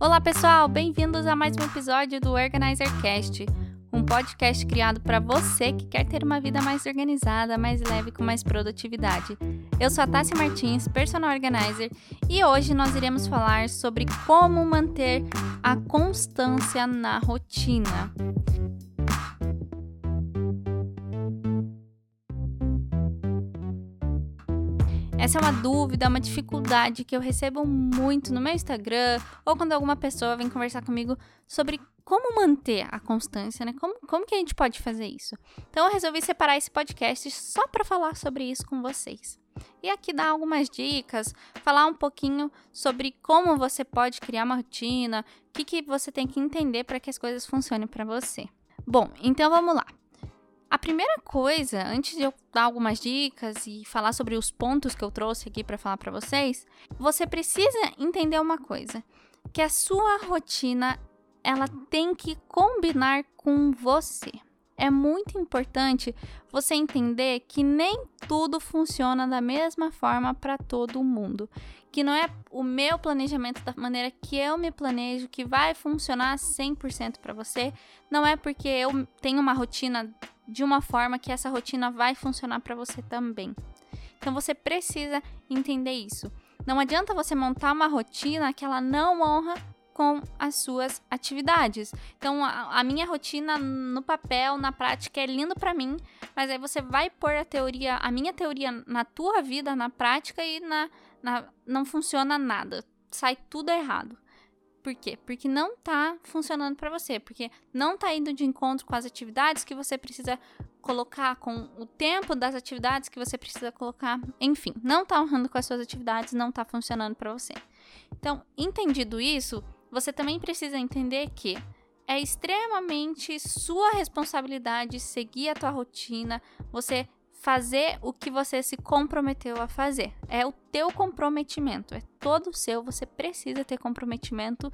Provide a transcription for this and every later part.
Olá, pessoal! Bem-vindos a mais um episódio do Organizer Cast, um podcast criado para você que quer ter uma vida mais organizada, mais leve com mais produtividade. Eu sou a Tassi Martins, personal organizer, e hoje nós iremos falar sobre como manter a constância na rotina. Essa é uma dúvida, uma dificuldade que eu recebo muito no meu Instagram ou quando alguma pessoa vem conversar comigo sobre como manter a constância, né? Como, como que a gente pode fazer isso? Então eu resolvi separar esse podcast só para falar sobre isso com vocês. E aqui dar algumas dicas, falar um pouquinho sobre como você pode criar uma rotina, o que, que você tem que entender para que as coisas funcionem para você. Bom, então vamos lá. A primeira coisa, antes de eu dar algumas dicas e falar sobre os pontos que eu trouxe aqui para falar para vocês, você precisa entender uma coisa, que a sua rotina ela tem que combinar com você. É muito importante você entender que nem tudo funciona da mesma forma para todo mundo. Que não é o meu planejamento da maneira que eu me planejo que vai funcionar 100% para você. Não é porque eu tenho uma rotina de uma forma que essa rotina vai funcionar para você também. Então você precisa entender isso. Não adianta você montar uma rotina que ela não honra com as suas atividades. Então, a, a, minha rotina no papel, na prática, é lindo para mim, mas aí você vai pôr a teoria, a minha teoria na tua vida, na prática, e na, na não funciona nada. Sai tudo errado. Por quê? Porque não tá funcionando para você, porque não tá indo de encontro com as atividades que você precisa colocar, com o tempo das atividades que você precisa colocar, enfim, não tá honrando com as suas atividades, não tá funcionando para você. Então, entendido isso, você também precisa entender que é extremamente sua responsabilidade seguir a tua rotina, você fazer o que você se comprometeu a fazer. É o teu comprometimento, é todo seu, você precisa ter comprometimento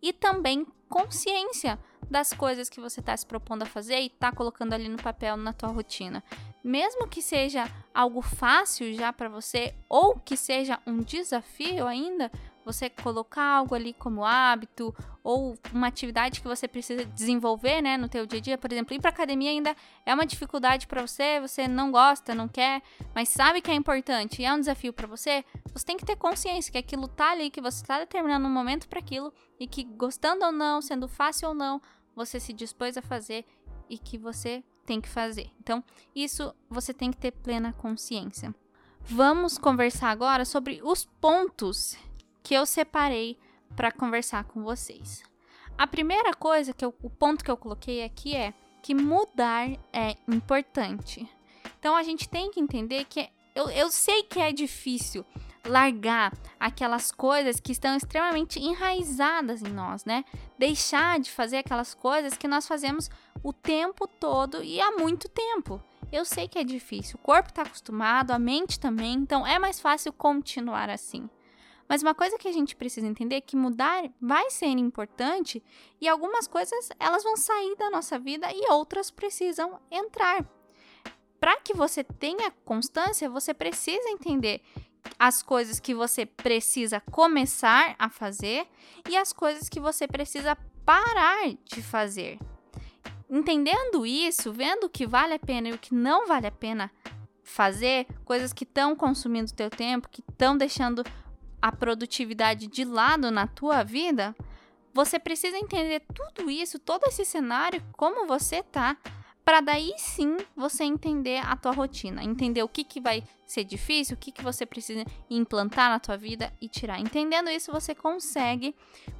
e também consciência das coisas que você está se propondo a fazer e está colocando ali no papel na tua rotina. Mesmo que seja algo fácil já para você ou que seja um desafio ainda, você colocar algo ali como hábito ou uma atividade que você precisa desenvolver, né, no teu dia a dia, por exemplo, ir para academia ainda é uma dificuldade para você, você não gosta, não quer, mas sabe que é importante e é um desafio para você, você tem que ter consciência que aquilo tá ali, que você está determinando um momento para aquilo e que gostando ou não, sendo fácil ou não, você se dispôs a fazer e que você tem que fazer. Então, isso você tem que ter plena consciência. Vamos conversar agora sobre os pontos que eu separei para conversar com vocês. A primeira coisa que eu, o ponto que eu coloquei aqui é que mudar é importante. Então a gente tem que entender que eu, eu sei que é difícil largar aquelas coisas que estão extremamente enraizadas em nós, né? Deixar de fazer aquelas coisas que nós fazemos o tempo todo e há muito tempo. Eu sei que é difícil, o corpo está acostumado, a mente também, então é mais fácil continuar assim. Mas uma coisa que a gente precisa entender é que mudar vai ser importante e algumas coisas elas vão sair da nossa vida e outras precisam entrar. Para que você tenha constância, você precisa entender as coisas que você precisa começar a fazer e as coisas que você precisa parar de fazer. Entendendo isso, vendo o que vale a pena e o que não vale a pena fazer, coisas que estão consumindo teu tempo, que estão deixando a produtividade de lado na tua vida, você precisa entender tudo isso, todo esse cenário, como você tá, para daí sim você entender a tua rotina, entender o que, que vai ser difícil, o que, que você precisa implantar na tua vida e tirar. Entendendo isso, você consegue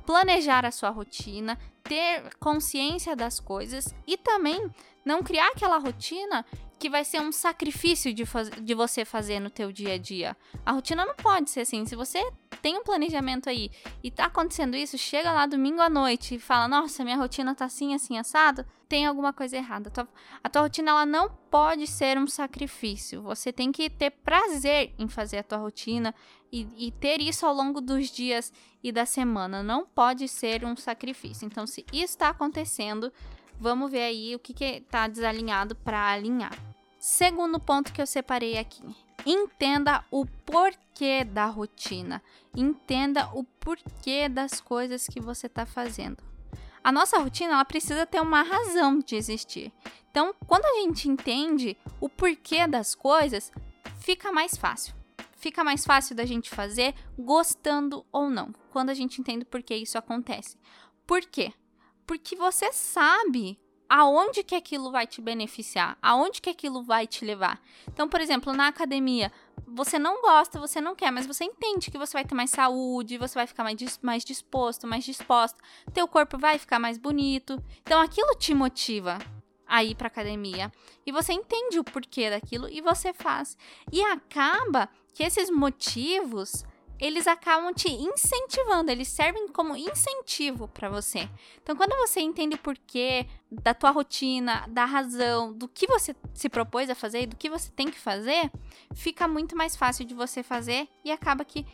planejar a sua rotina, ter consciência das coisas e também não criar aquela rotina que vai ser um sacrifício de, de você fazer no teu dia a dia. A rotina não pode ser assim. Se você tem um planejamento aí e tá acontecendo isso, chega lá domingo à noite e fala: "Nossa, minha rotina tá assim, assim assado", tem alguma coisa errada. A tua, a tua rotina ela não pode ser um sacrifício. Você tem que ter prazer em fazer a tua rotina e, e ter isso ao longo dos dias e da semana. Não pode ser um sacrifício. Então, se isso está acontecendo, Vamos ver aí o que está desalinhado para alinhar. Segundo ponto que eu separei aqui: Entenda o porquê da rotina. Entenda o porquê das coisas que você está fazendo. A nossa rotina ela precisa ter uma razão de existir. Então, quando a gente entende o porquê das coisas, fica mais fácil. Fica mais fácil da gente fazer, gostando ou não, quando a gente entende por que isso acontece. Por quê? Porque você sabe aonde que aquilo vai te beneficiar, aonde que aquilo vai te levar. Então, por exemplo, na academia, você não gosta, você não quer, mas você entende que você vai ter mais saúde, você vai ficar mais, mais disposto, mais disposta, teu corpo vai ficar mais bonito. Então, aquilo te motiva a ir para academia. E você entende o porquê daquilo e você faz. E acaba que esses motivos eles acabam te incentivando, eles servem como incentivo para você. Então, quando você entende o porquê da tua rotina, da razão, do que você se propôs a fazer e do que você tem que fazer, fica muito mais fácil de você fazer e acaba que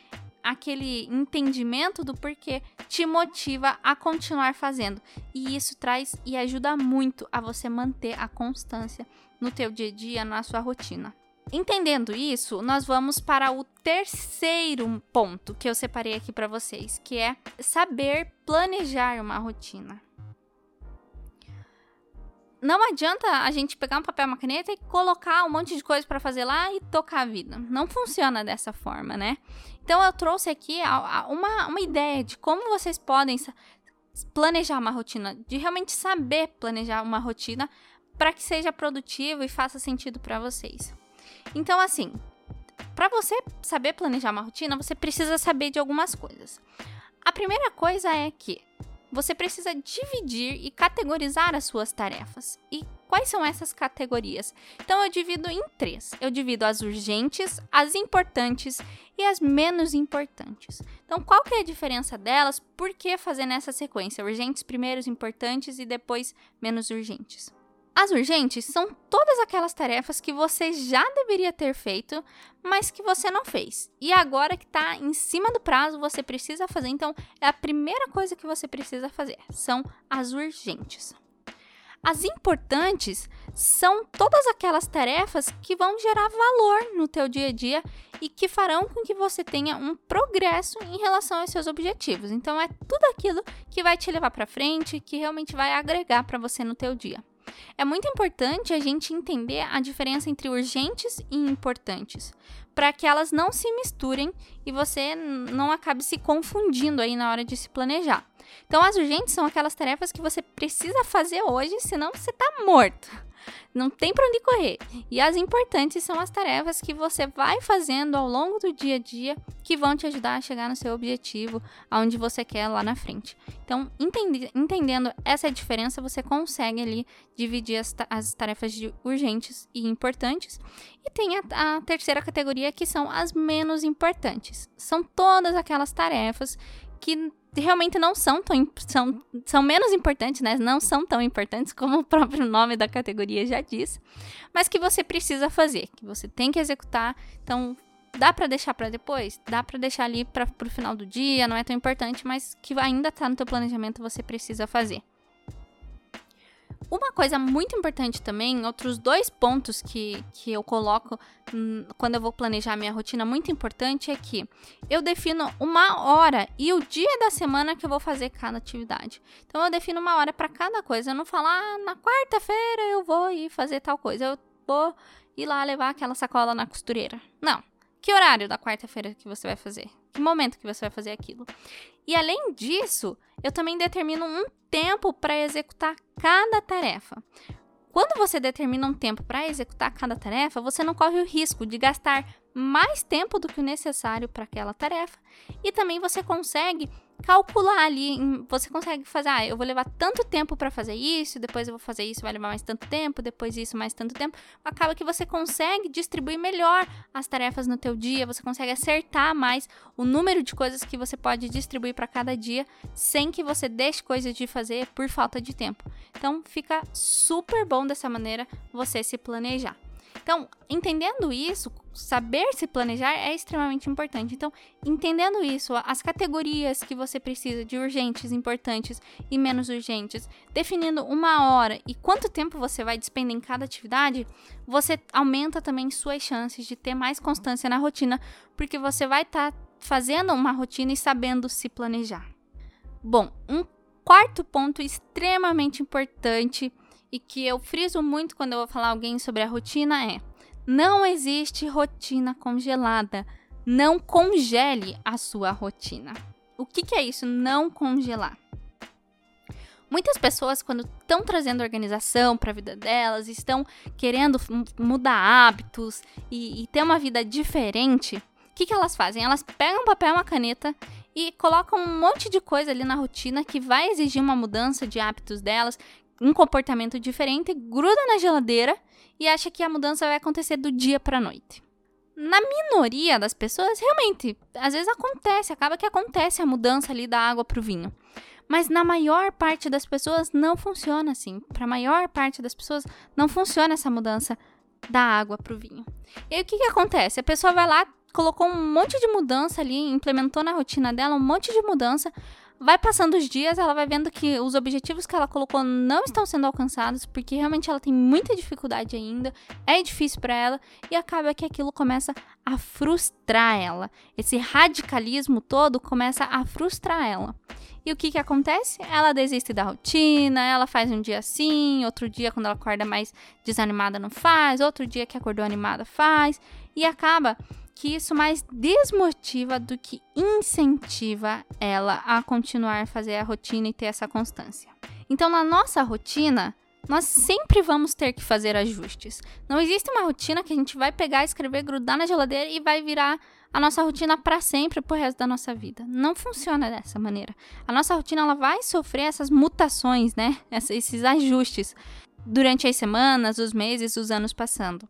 aquele entendimento do porquê te motiva a continuar fazendo. E isso traz e ajuda muito a você manter a constância no teu dia a dia, na sua rotina. Entendendo isso, nós vamos para o terceiro ponto que eu separei aqui para vocês, que é saber planejar uma rotina. Não adianta a gente pegar um papel, uma caneta e colocar um monte de coisa para fazer lá e tocar a vida. Não funciona dessa forma, né? Então eu trouxe aqui uma, uma ideia de como vocês podem planejar uma rotina, de realmente saber planejar uma rotina para que seja produtivo e faça sentido para vocês. Então, assim, para você saber planejar uma rotina, você precisa saber de algumas coisas. A primeira coisa é que você precisa dividir e categorizar as suas tarefas. E quais são essas categorias? Então eu divido em três. Eu divido as urgentes, as importantes e as menos importantes. Então qual que é a diferença delas? Por que fazer nessa sequência? Urgentes, primeiros importantes e depois menos urgentes. As urgentes são todas aquelas tarefas que você já deveria ter feito, mas que você não fez. E agora que está em cima do prazo, você precisa fazer. Então, é a primeira coisa que você precisa fazer. São as urgentes. As importantes são todas aquelas tarefas que vão gerar valor no teu dia a dia e que farão com que você tenha um progresso em relação aos seus objetivos. Então é tudo aquilo que vai te levar para frente, que realmente vai agregar para você no teu dia. É muito importante a gente entender a diferença entre urgentes e importantes, para que elas não se misturem e você não acabe se confundindo aí na hora de se planejar. Então, as urgentes são aquelas tarefas que você precisa fazer hoje, senão você está morto. Não tem para onde correr. E as importantes são as tarefas que você vai fazendo ao longo do dia a dia que vão te ajudar a chegar no seu objetivo, aonde você quer lá na frente. Então, entendi, entendendo essa diferença, você consegue ali dividir as, as tarefas urgentes e importantes. E tem a, a terceira categoria que são as menos importantes. São todas aquelas tarefas que realmente não são tão são, são menos importantes, né? Não são tão importantes como o próprio nome da categoria já diz, mas que você precisa fazer, que você tem que executar. Então, dá para deixar para depois, dá para deixar ali para o final do dia, não é tão importante, mas que ainda tá no teu planejamento, você precisa fazer. Uma coisa muito importante também, outros dois pontos que, que eu coloco hum, quando eu vou planejar minha rotina, muito importante é que eu defino uma hora e o dia da semana que eu vou fazer cada atividade. Então eu defino uma hora para cada coisa. Eu não falo, ah, na quarta-feira eu vou ir fazer tal coisa. Eu vou ir lá levar aquela sacola na costureira. Não. Que horário da quarta-feira que você vai fazer? Que momento que você vai fazer aquilo? E além disso, eu também determino um tempo para executar cada tarefa. Quando você determina um tempo para executar cada tarefa, você não corre o risco de gastar mais tempo do que o necessário para aquela tarefa e também você consegue calcular ali, você consegue fazer, ah, eu vou levar tanto tempo para fazer isso, depois eu vou fazer isso, vai levar mais tanto tempo, depois isso mais tanto tempo. Acaba que você consegue distribuir melhor as tarefas no teu dia, você consegue acertar mais o número de coisas que você pode distribuir para cada dia, sem que você deixe coisas de fazer por falta de tempo. Então, fica super bom dessa maneira você se planejar. Então, entendendo isso, saber se planejar é extremamente importante. Então, entendendo isso, as categorias que você precisa de urgentes, importantes e menos urgentes, definindo uma hora e quanto tempo você vai despender em cada atividade, você aumenta também suas chances de ter mais constância na rotina, porque você vai estar tá fazendo uma rotina e sabendo se planejar. Bom, um quarto ponto extremamente importante e que eu friso muito quando eu vou falar alguém sobre a rotina é: não existe rotina congelada. Não congele a sua rotina. O que, que é isso? Não congelar. Muitas pessoas, quando estão trazendo organização para a vida delas, estão querendo mudar hábitos e, e ter uma vida diferente, o que, que elas fazem? Elas pegam um papel e uma caneta e colocam um monte de coisa ali na rotina que vai exigir uma mudança de hábitos delas, um comportamento diferente, gruda na geladeira e acha que a mudança vai acontecer do dia para noite. Na minoria das pessoas, realmente, às vezes acontece, acaba que acontece a mudança ali da água para o vinho. Mas na maior parte das pessoas não funciona assim. Para a maior parte das pessoas não funciona essa mudança da água para o vinho. E aí o que, que acontece? A pessoa vai lá, colocou um monte de mudança ali, implementou na rotina dela um monte de mudança, vai passando os dias, ela vai vendo que os objetivos que ela colocou não estão sendo alcançados, porque realmente ela tem muita dificuldade ainda, é difícil para ela e acaba que aquilo começa a frustrar ela. Esse radicalismo todo começa a frustrar ela. E o que que acontece? Ela desiste da rotina, ela faz um dia assim, outro dia quando ela acorda mais desanimada não faz, outro dia que acordou animada faz, e acaba que isso mais desmotiva do que incentiva ela a continuar a fazer a rotina e ter essa constância. Então, na nossa rotina, nós sempre vamos ter que fazer ajustes. Não existe uma rotina que a gente vai pegar, escrever, grudar na geladeira e vai virar a nossa rotina para sempre pro resto da nossa vida. Não funciona dessa maneira. A nossa rotina ela vai sofrer essas mutações, né? Esses ajustes durante as semanas, os meses, os anos passando.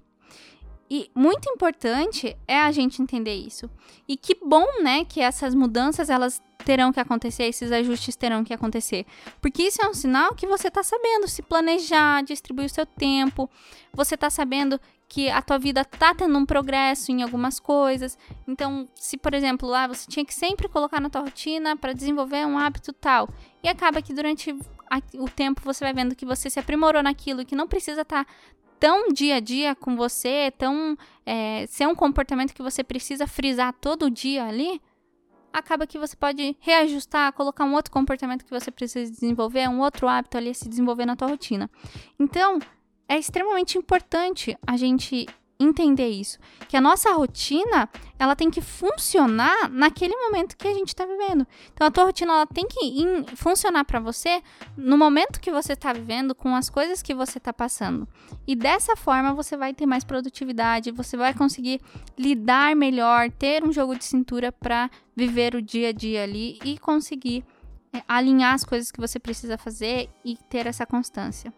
E muito importante é a gente entender isso. E que bom, né, que essas mudanças elas terão que acontecer, esses ajustes terão que acontecer. Porque isso é um sinal que você está sabendo se planejar, distribuir o seu tempo, você está sabendo que a tua vida tá tendo um progresso em algumas coisas. Então, se por exemplo, lá você tinha que sempre colocar na tua rotina para desenvolver um hábito tal, e acaba que durante o tempo você vai vendo que você se aprimorou naquilo que não precisa estar tá tão dia a dia com você, tão é, ser um comportamento que você precisa frisar todo dia ali, acaba que você pode reajustar, colocar um outro comportamento que você precisa desenvolver, um outro hábito ali a se desenvolver na tua rotina. Então, é extremamente importante a gente entender isso, que a nossa rotina, ela tem que funcionar naquele momento que a gente está vivendo. Então a tua rotina ela tem que funcionar para você no momento que você está vivendo, com as coisas que você está passando. E dessa forma você vai ter mais produtividade, você vai conseguir lidar melhor, ter um jogo de cintura para viver o dia a dia ali e conseguir é, alinhar as coisas que você precisa fazer e ter essa constância.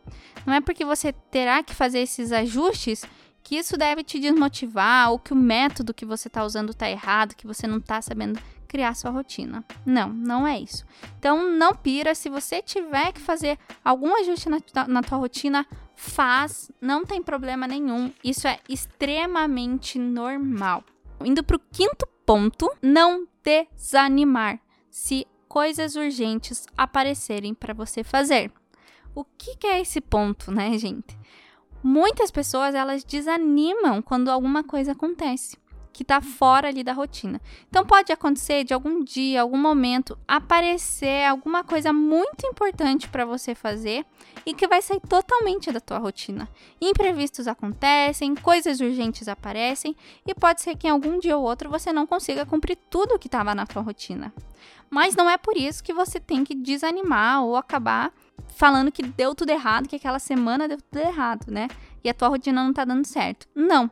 Não é porque você terá que fazer esses ajustes que isso deve te desmotivar ou que o método que você está usando está errado, que você não está sabendo criar sua rotina. Não, não é isso. Então não pira, se você tiver que fazer algum ajuste na, na tua rotina, faz, não tem problema nenhum. Isso é extremamente normal. Indo para o quinto ponto, não desanimar se coisas urgentes aparecerem para você fazer. O que, que é esse ponto, né, gente? Muitas pessoas elas desanimam quando alguma coisa acontece que está fora ali da rotina. Então pode acontecer de algum dia, algum momento aparecer alguma coisa muito importante para você fazer e que vai sair totalmente da tua rotina. Imprevistos acontecem, coisas urgentes aparecem e pode ser que em algum dia ou outro você não consiga cumprir tudo que estava na tua rotina. Mas não é por isso que você tem que desanimar ou acabar falando que deu tudo errado, que aquela semana deu tudo errado, né? E a tua rotina não tá dando certo. Não.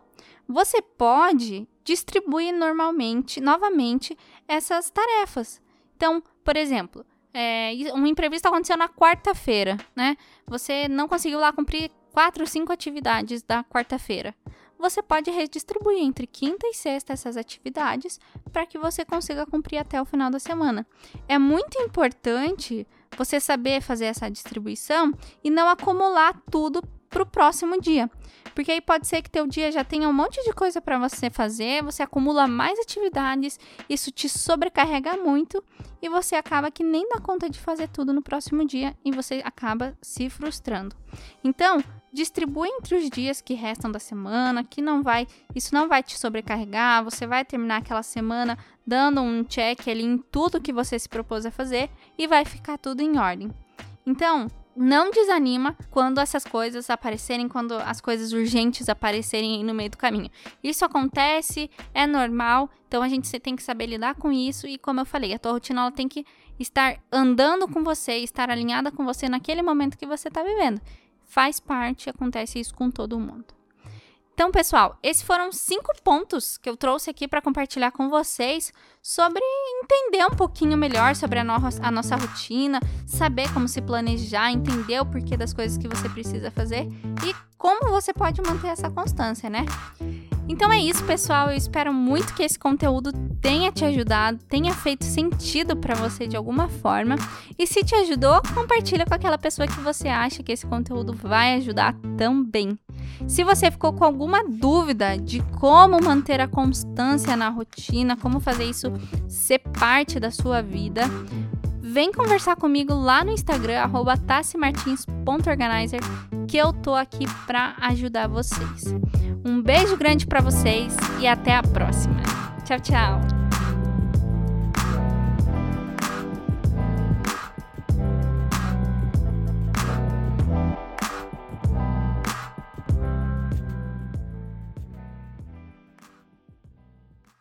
Você pode distribuir normalmente, novamente, essas tarefas. Então, por exemplo, é, um imprevisto aconteceu na quarta-feira, né? Você não conseguiu lá cumprir quatro, cinco atividades da quarta-feira. Você pode redistribuir entre quinta e sexta essas atividades para que você consiga cumprir até o final da semana. É muito importante você saber fazer essa distribuição e não acumular tudo pro próximo dia. Porque aí pode ser que teu dia já tenha um monte de coisa para você fazer, você acumula mais atividades, isso te sobrecarrega muito e você acaba que nem dá conta de fazer tudo no próximo dia e você acaba se frustrando. Então, distribui entre os dias que restam da semana, que não vai, isso não vai te sobrecarregar, você vai terminar aquela semana dando um check ali em tudo que você se propôs a fazer e vai ficar tudo em ordem. Então, não desanima quando essas coisas aparecerem, quando as coisas urgentes aparecerem no meio do caminho. Isso acontece, é normal, então a gente tem que saber lidar com isso e como eu falei, a tua rotina tem que estar andando com você, estar alinhada com você naquele momento que você está vivendo. Faz parte, acontece isso com todo mundo. Então, pessoal, esses foram cinco pontos que eu trouxe aqui para compartilhar com vocês sobre entender um pouquinho melhor sobre a, no a, nossa rotina, saber como se planejar, entender o porquê das coisas que você precisa fazer e como você pode manter essa constância, né? Então é isso, pessoal. Eu espero muito que esse conteúdo tenha te ajudado, tenha feito sentido para você de alguma forma. E se te ajudou, compartilha com aquela pessoa que você acha que esse conteúdo vai ajudar também. Se você ficou com alguma dúvida de como manter a constância na rotina, como fazer isso ser parte da sua vida, vem conversar comigo lá no Instagram, tassimartins.organizer, que eu tô aqui para ajudar vocês. Um beijo grande para vocês e até a próxima. Tchau, tchau.